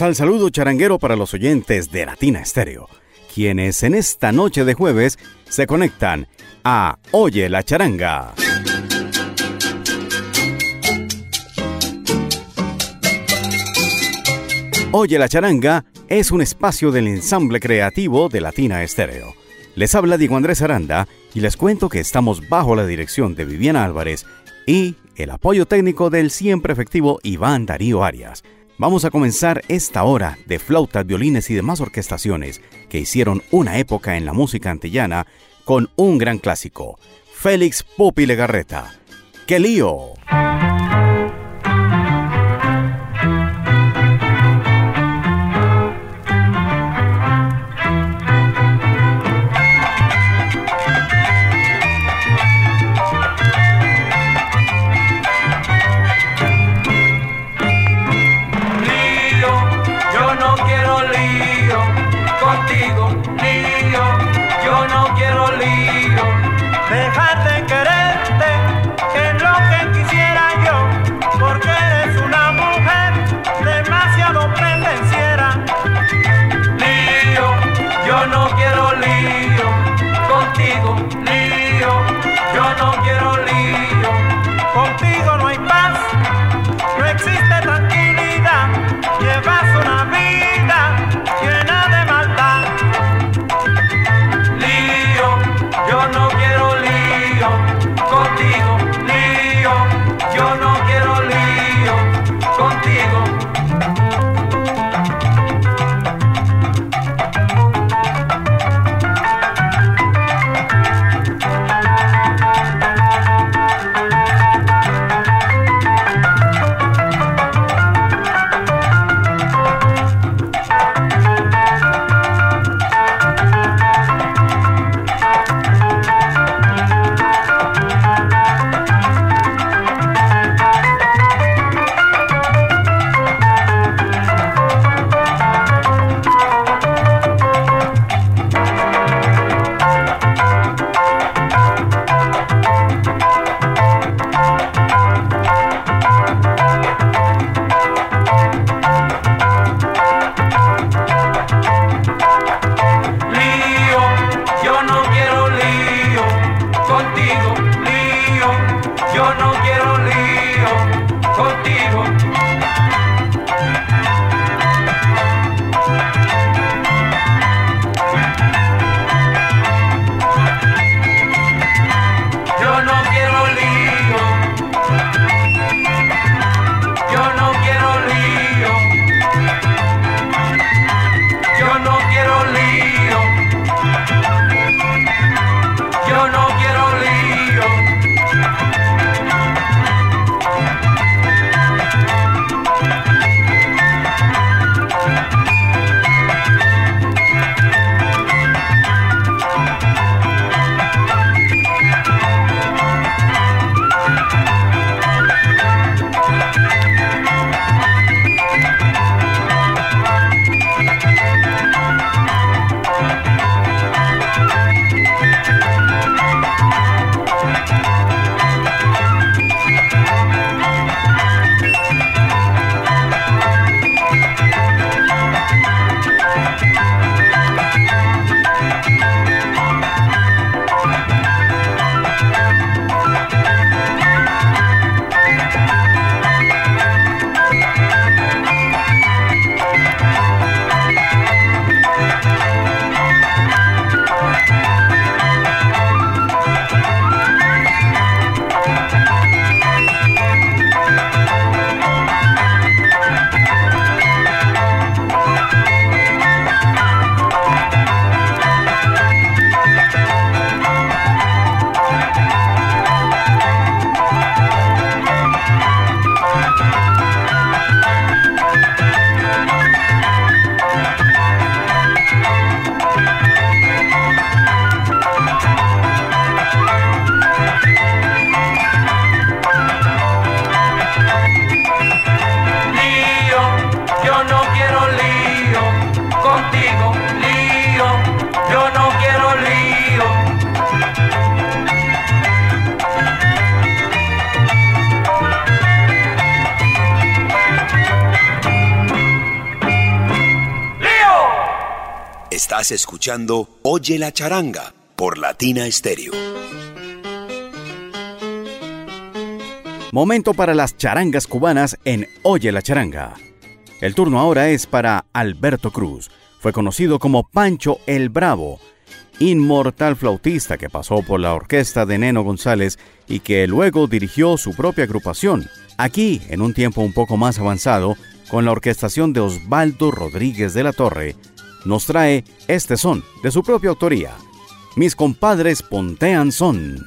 Sal saludo charanguero para los oyentes de Latina Estéreo, quienes en esta noche de jueves se conectan a Oye la charanga. Oye la charanga es un espacio del ensamble creativo de Latina Estéreo. Les habla Diego Andrés Aranda y les cuento que estamos bajo la dirección de Viviana Álvarez y el apoyo técnico del siempre efectivo Iván Darío Arias. Vamos a comenzar esta hora de flautas, violines y demás orquestaciones que hicieron una época en la música antillana con un gran clásico, Félix Pupi Legarreta. ¡Qué lío! Estás escuchando Oye la charanga por Latina Stereo. Momento para las charangas cubanas en Oye la charanga. El turno ahora es para Alberto Cruz. Fue conocido como Pancho el Bravo, inmortal flautista que pasó por la orquesta de Neno González y que luego dirigió su propia agrupación, aquí en un tiempo un poco más avanzado, con la orquestación de Osvaldo Rodríguez de la Torre, nos trae este son de su propia autoría. Mis compadres pontean son.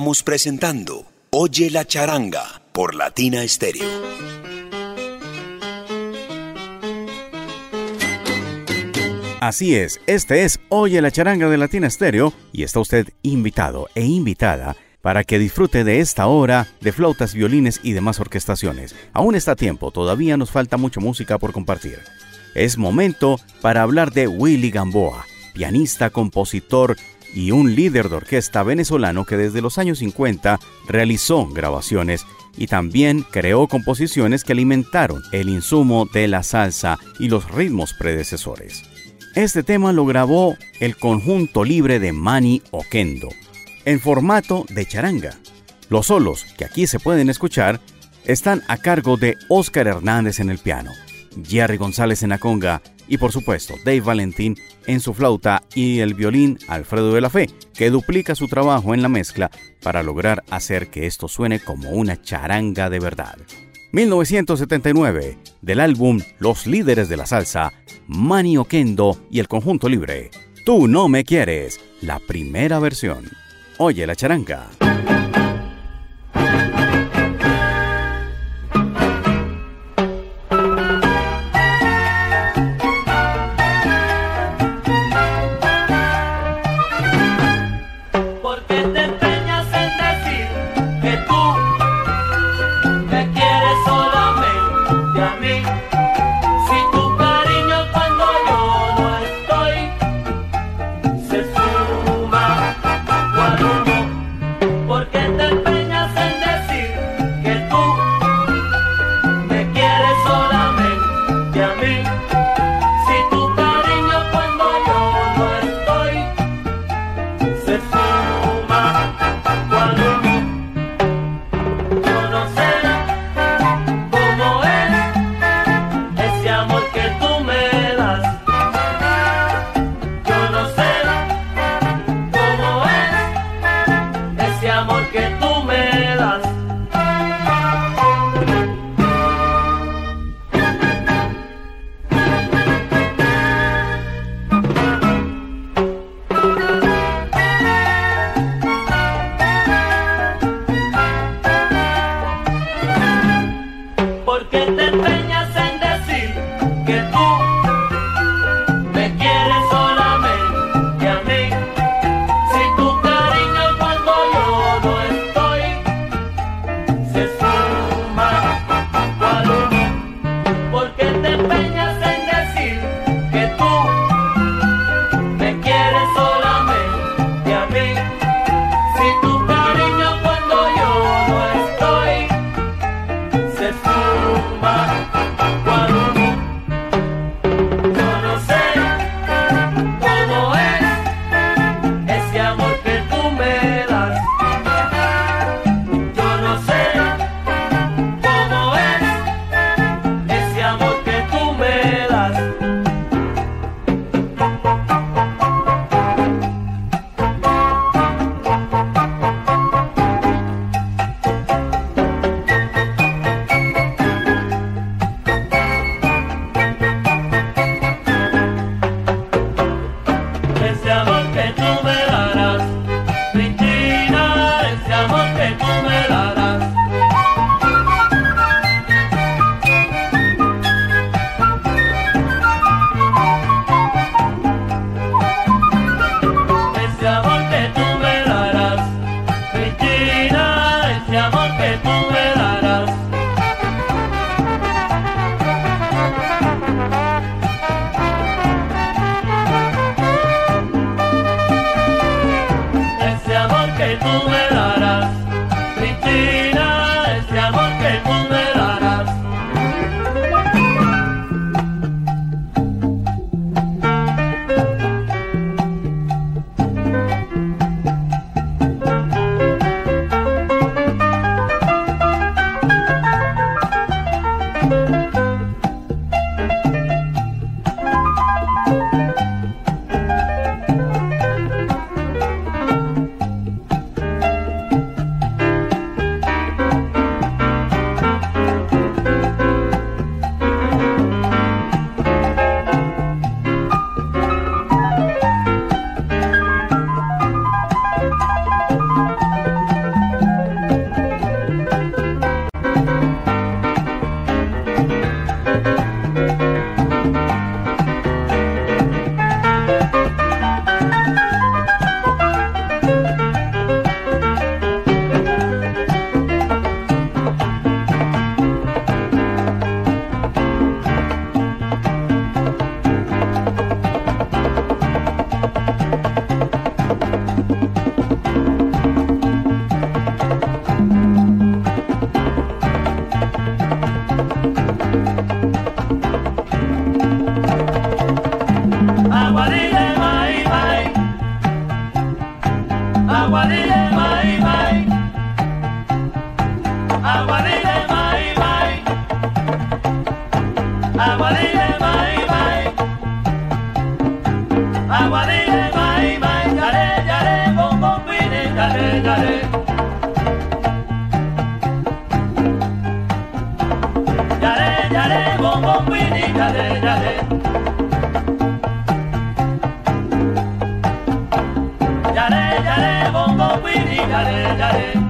Estamos presentando Oye la charanga por Latina Stereo. Así es, este es Oye la charanga de Latina Stereo y está usted invitado e invitada para que disfrute de esta hora de flautas, violines y demás orquestaciones. Aún está tiempo, todavía nos falta mucha música por compartir. Es momento para hablar de Willy Gamboa, pianista, compositor y un líder de orquesta venezolano que desde los años 50 realizó grabaciones y también creó composiciones que alimentaron el insumo de la salsa y los ritmos predecesores. Este tema lo grabó el conjunto libre de Mani Oquendo, en formato de charanga. Los solos que aquí se pueden escuchar están a cargo de Oscar Hernández en el piano, Jerry González en la conga y por supuesto Dave Valentín en su flauta y el violín Alfredo de la Fe, que duplica su trabajo en la mezcla para lograr hacer que esto suene como una charanga de verdad. 1979, del álbum Los líderes de la salsa, Manny Oquendo y el conjunto libre. Tú no me quieres, la primera versión. Oye la charanga. cowboys. bongo kwini dale dale Dale dale bongo kwini dale dale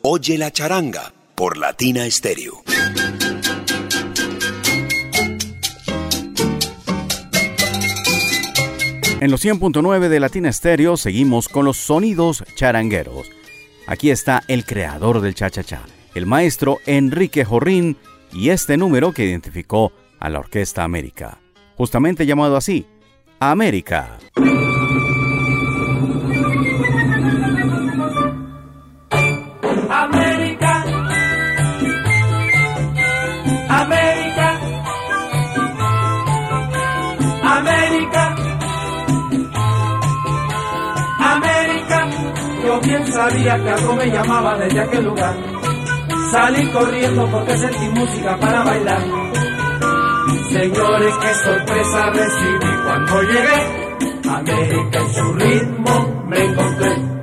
Oye la charanga por Latina Stereo. En los 100.9 de Latina Stereo seguimos con los sonidos charangueros. Aquí está el creador del cha-cha-cha, el maestro Enrique Jorrín, y este número que identificó a la Orquesta América, justamente llamado así, América. Sabía que algo me llamaba desde aquel lugar. Salí corriendo porque sentí música para bailar. Señores, qué sorpresa recibí cuando llegué. América en su ritmo me encontré.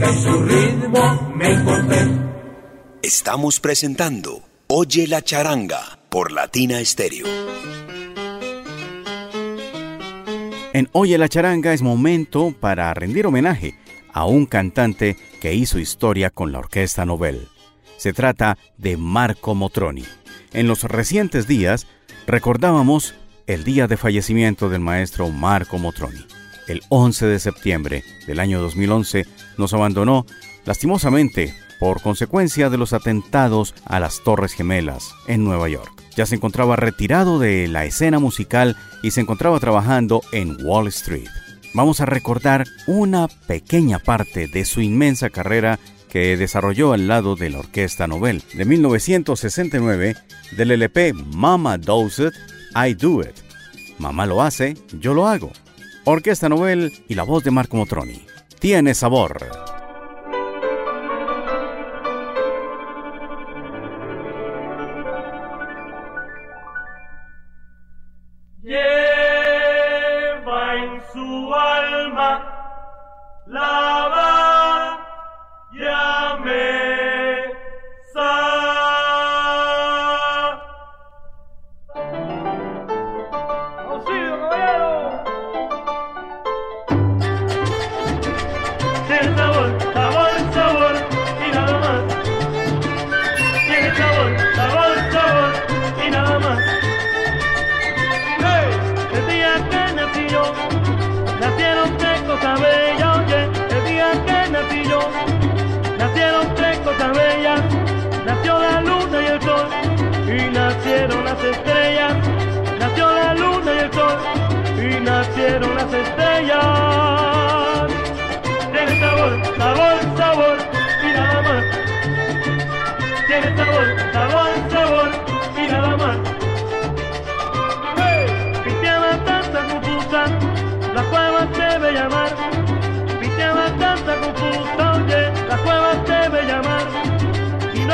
Y su ritmo me encontré. Estamos presentando Oye la charanga por Latina Estéreo. En Oye la charanga es momento para rendir homenaje a un cantante que hizo historia con la Orquesta Nobel. Se trata de Marco Motroni. En los recientes días recordábamos el día de fallecimiento del maestro Marco Motroni. El 11 de septiembre del año 2011 nos abandonó lastimosamente por consecuencia de los atentados a las Torres Gemelas en Nueva York. Ya se encontraba retirado de la escena musical y se encontraba trabajando en Wall Street. Vamos a recordar una pequeña parte de su inmensa carrera que desarrolló al lado de la Orquesta Nobel de 1969 del LP Mama Does It, I Do It. Mamá lo hace, yo lo hago. Orquesta Nobel y la voz de Marco Motroni. Tiene sabor. Lleva en su alma la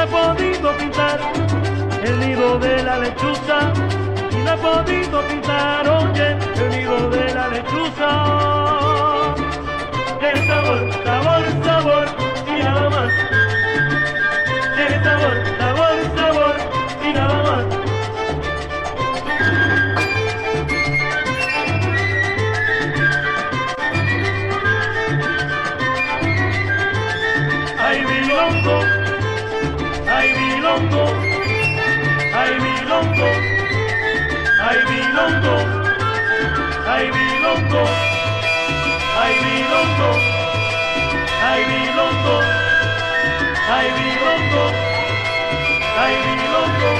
he podido pintar el nido de la lechuza, y no he podido pintar, oye, el nido de la lechuza. El sabor, sabor, sabor, y nada más. El sabor, sabor, sabor, y nada más. Ay, mi milongo, ay milongo, ay milongo, ay milongo, ay milongo, ay milongo, ay milongo, ay milongo.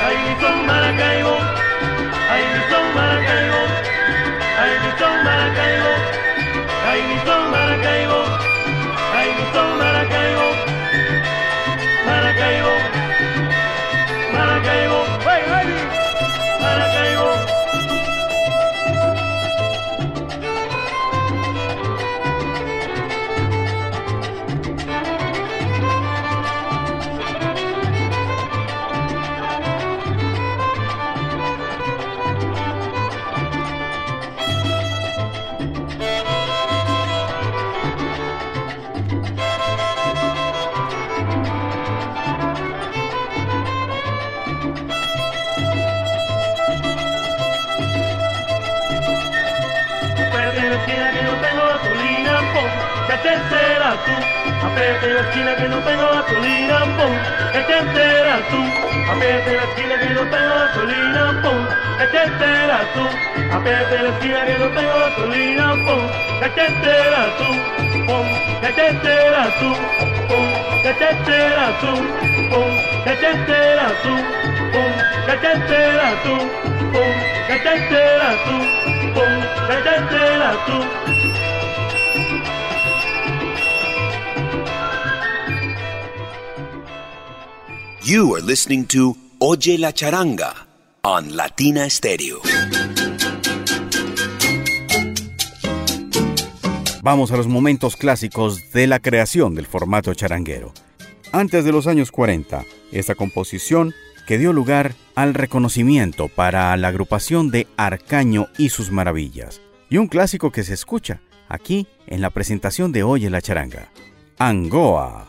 Ay, son Maracaibo. Davidson Maracaibo, Davidson Maracaibo, Davidson Maracaibo, Maracaibo, Maracaibo, Maracaibo. Apriete la esquina que no tengo gasolina, pum, que te enteras tú? Apriete la esquina que no tengo gasolina, pum, que te enteras tú? Apriete la esquina que no tengo gasolina, pum, que te enteras tú? Pum, que te enteras tú? Pum, que te enteras tú? Pum, que te enteras tú? Pum, que te enteras tú? Pum, que te enteras tú? Pum, que te enteras tú? You are listening to Oye la Charanga on Latina Stereo. Vamos a los momentos clásicos de la creación del formato charanguero. Antes de los años 40, esta composición que dio lugar al reconocimiento para la agrupación de Arcaño y sus maravillas, y un clásico que se escucha aquí en la presentación de Oye la Charanga, Angoa.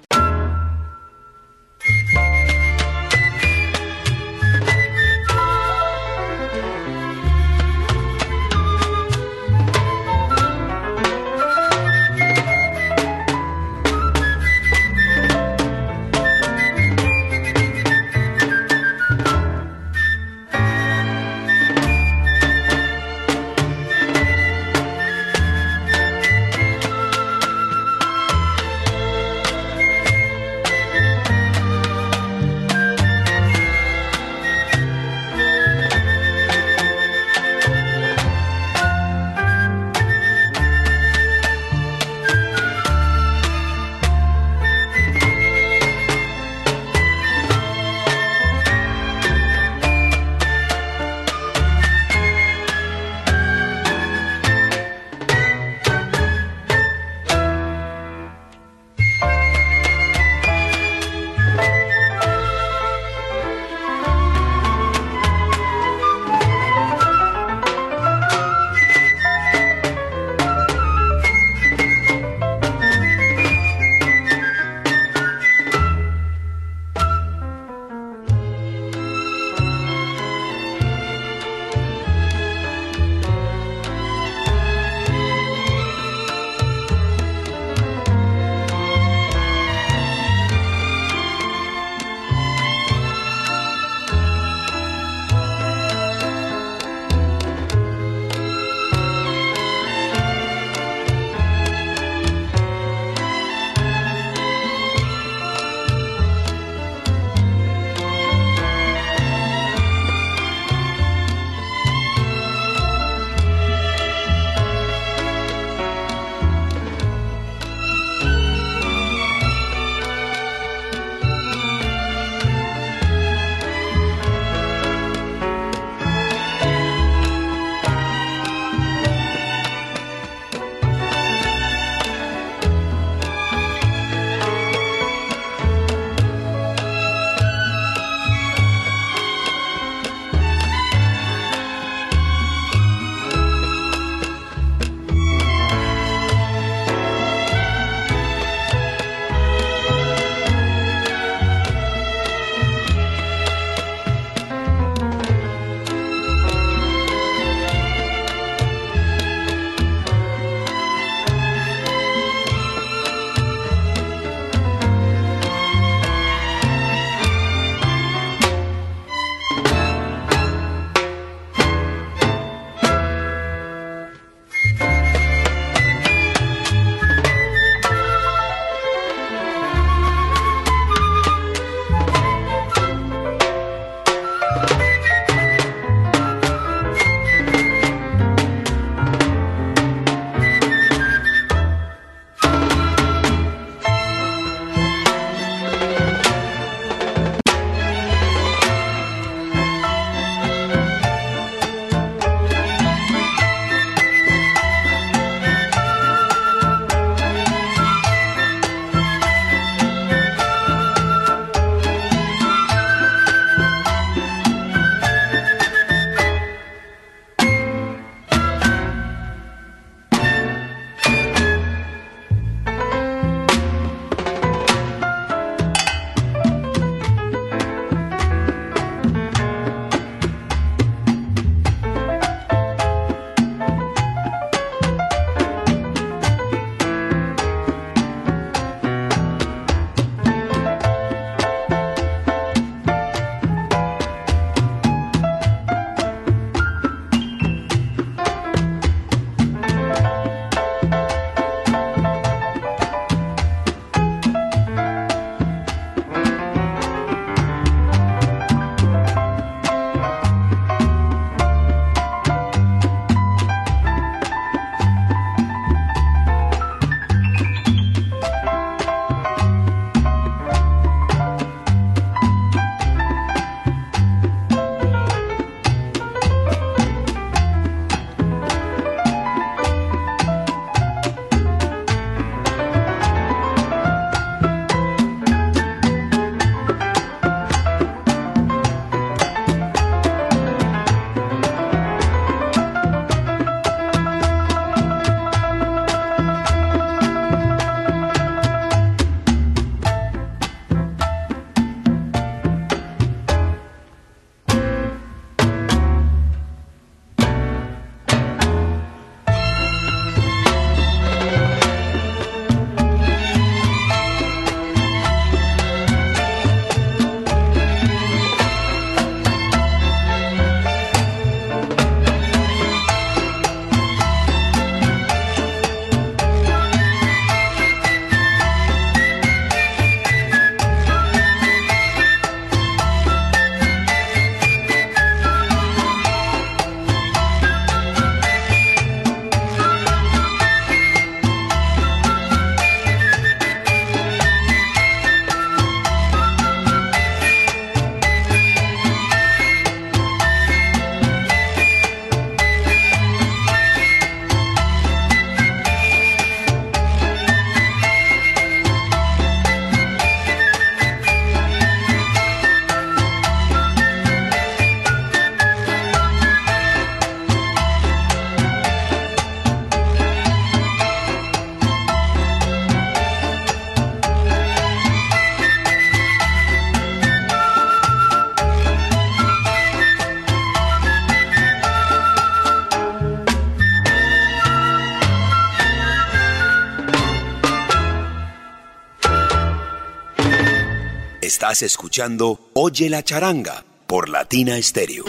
Oye la charanga por Latina Stereo.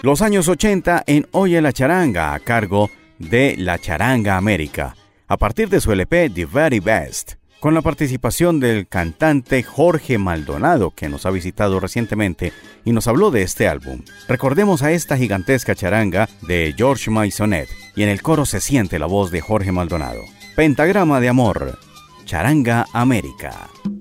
Los años 80 en Oye la charanga a cargo de La Charanga América, a partir de su LP The Very Best, con la participación del cantante Jorge Maldonado, que nos ha visitado recientemente y nos habló de este álbum. Recordemos a esta gigantesca charanga de George Maisonet, y en el coro se siente la voz de Jorge Maldonado. Pentagrama de Amor, Charanga América.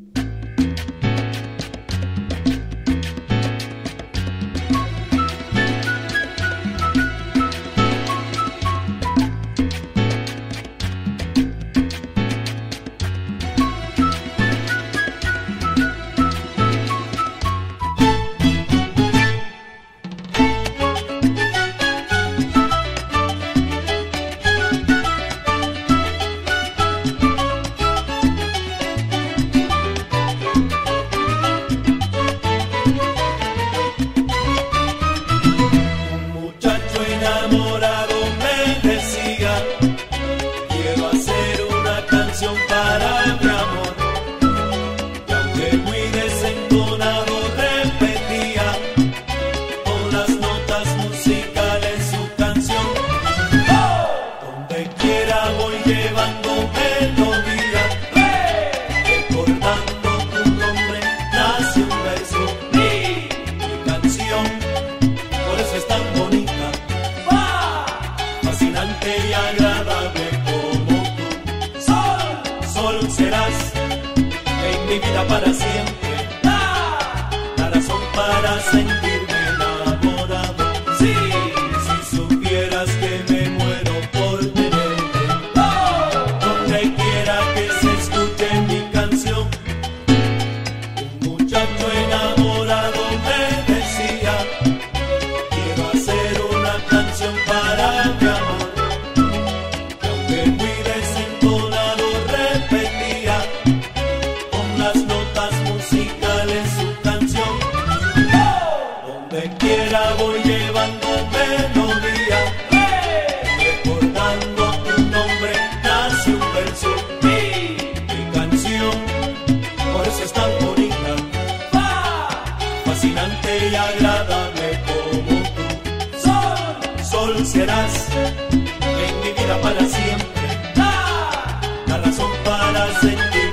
it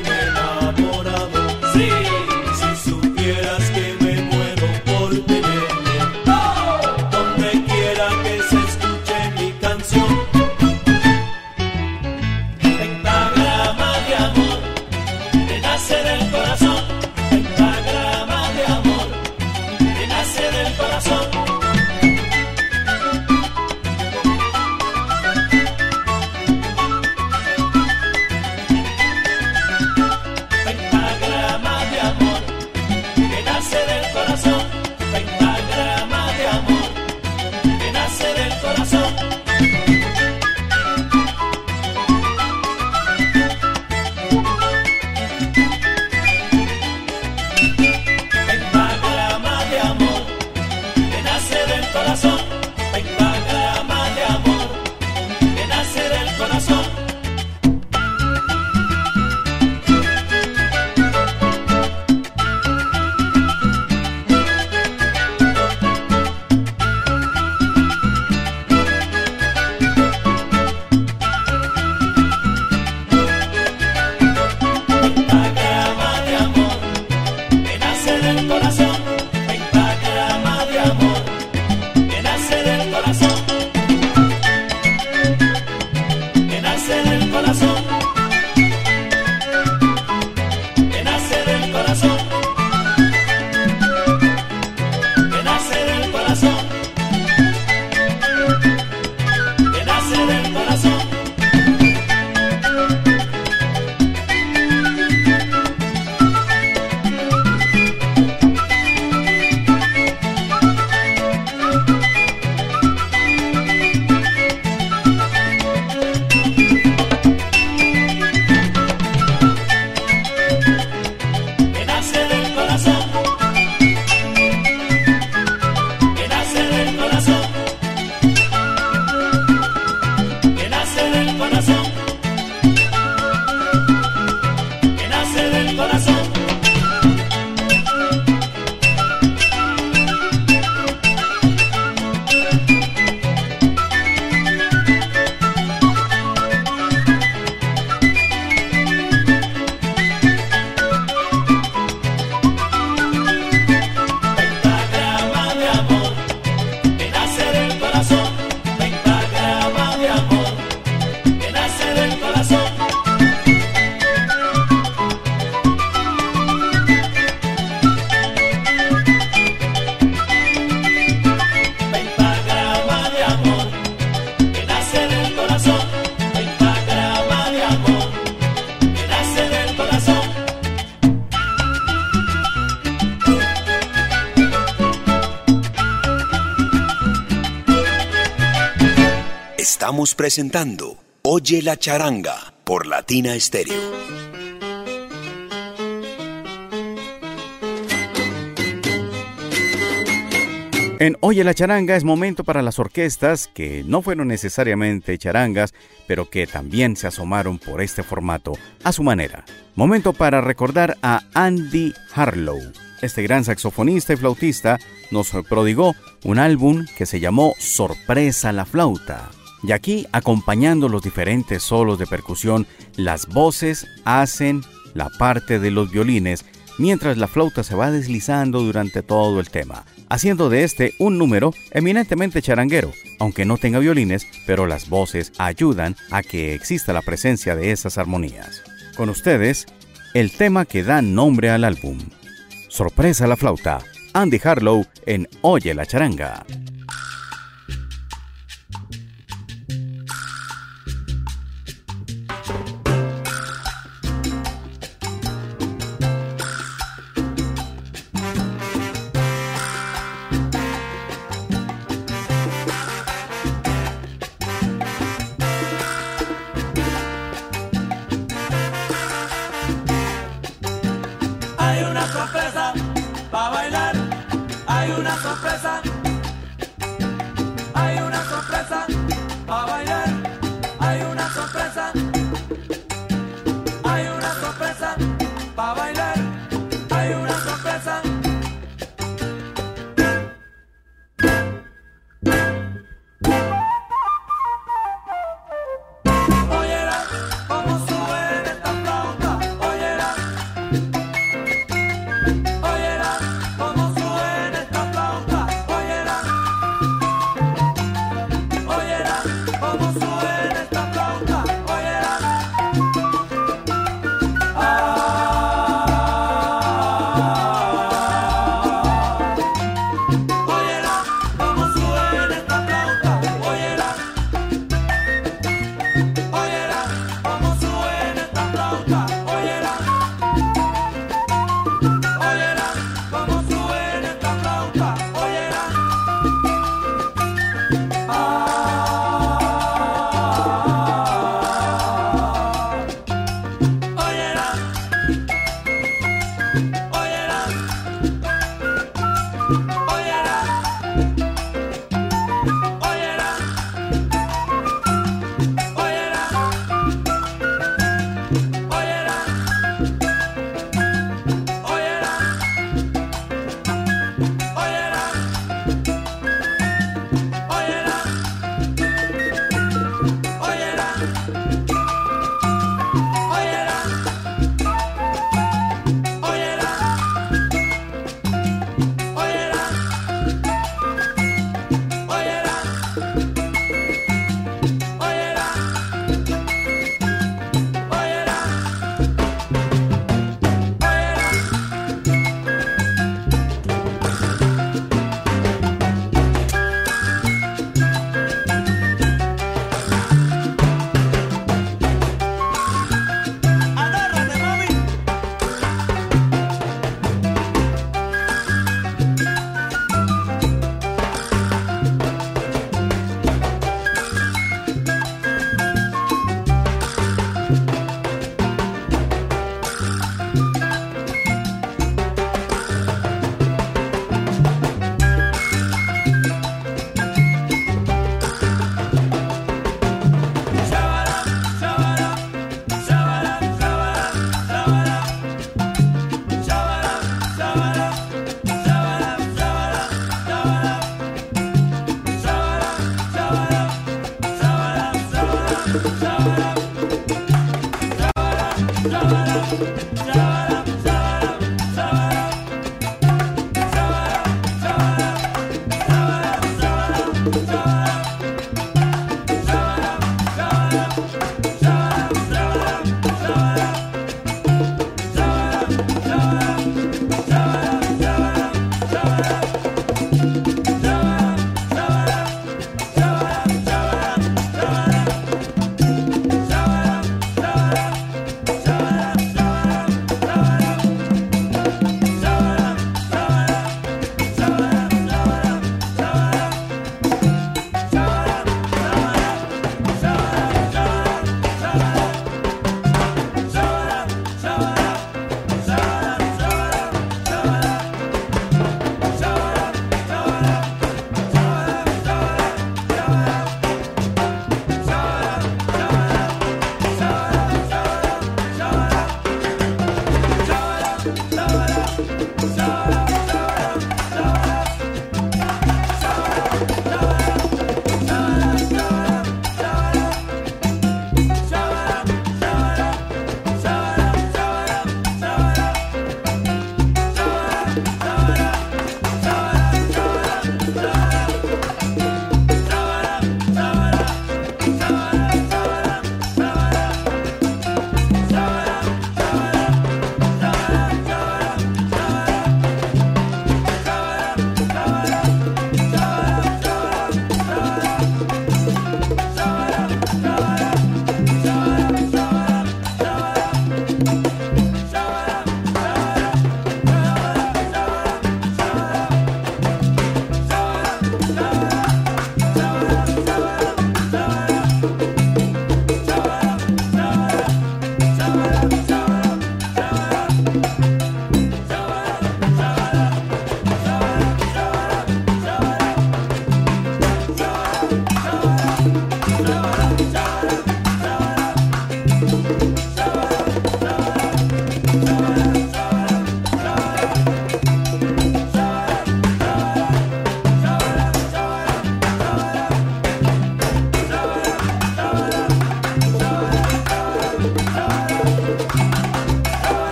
presentando Oye la charanga por Latina Stereo. En Oye la charanga es momento para las orquestas que no fueron necesariamente charangas, pero que también se asomaron por este formato a su manera. Momento para recordar a Andy Harlow. Este gran saxofonista y flautista nos prodigó un álbum que se llamó Sorpresa la flauta. Y aquí, acompañando los diferentes solos de percusión, las voces hacen la parte de los violines mientras la flauta se va deslizando durante todo el tema, haciendo de este un número eminentemente charanguero, aunque no tenga violines, pero las voces ayudan a que exista la presencia de esas armonías. Con ustedes, el tema que da nombre al álbum. Sorpresa la flauta, Andy Harlow en Oye la charanga.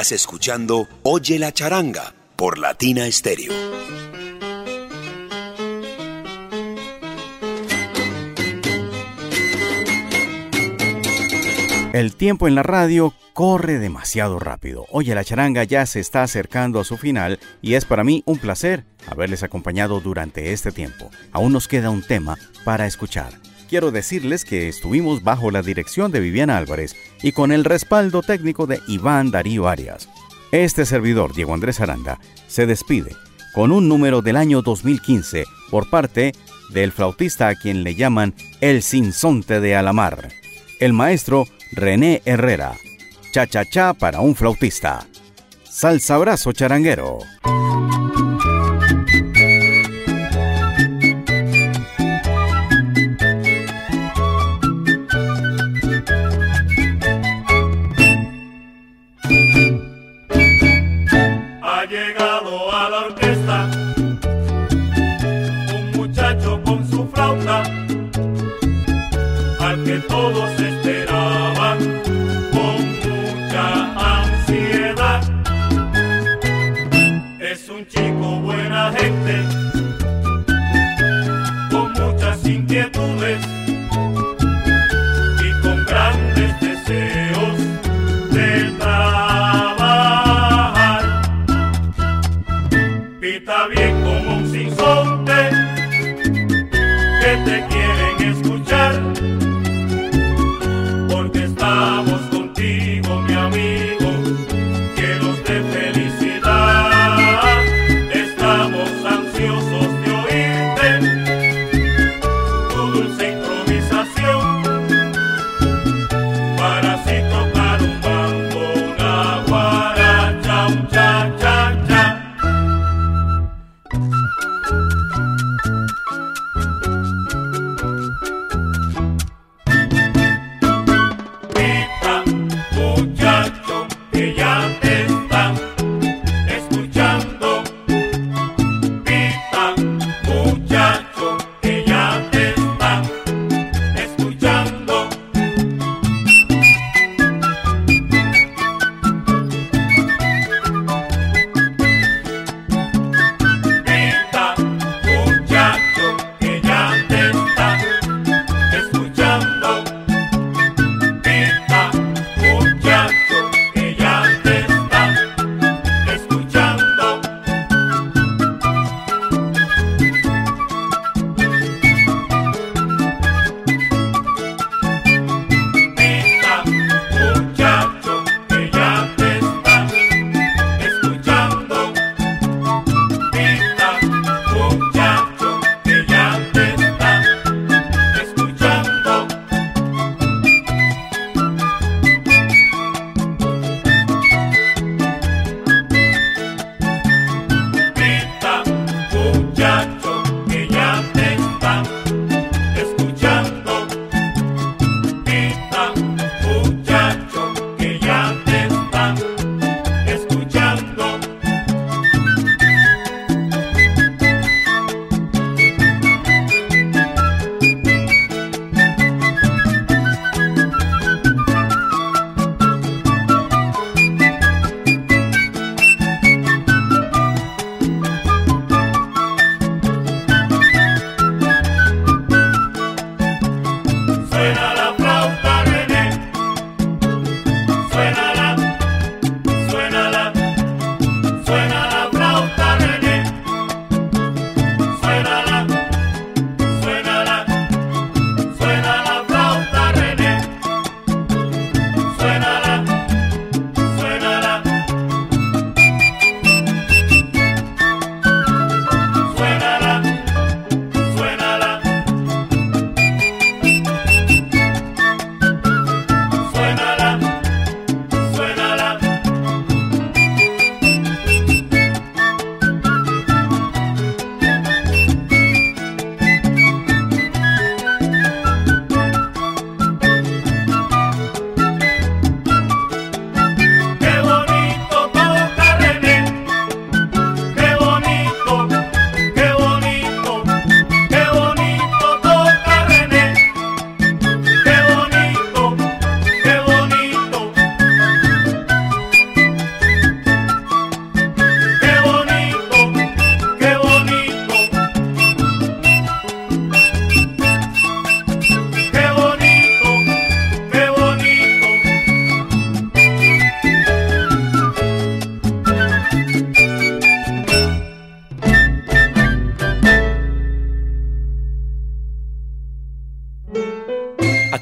Estás escuchando Oye la charanga por Latina Estéreo. El tiempo en la radio corre demasiado rápido. Oye, la charanga ya se está acercando a su final y es para mí un placer haberles acompañado durante este tiempo. Aún nos queda un tema para escuchar. Quiero decirles que estuvimos bajo la dirección de Viviana Álvarez y con el respaldo técnico de Iván Darío Arias. Este servidor, Diego Andrés Aranda, se despide con un número del año 2015 por parte del flautista a quien le llaman el Sinsonte de Alamar, el maestro René Herrera. Cha cha cha para un flautista. Salsa abrazo charanguero.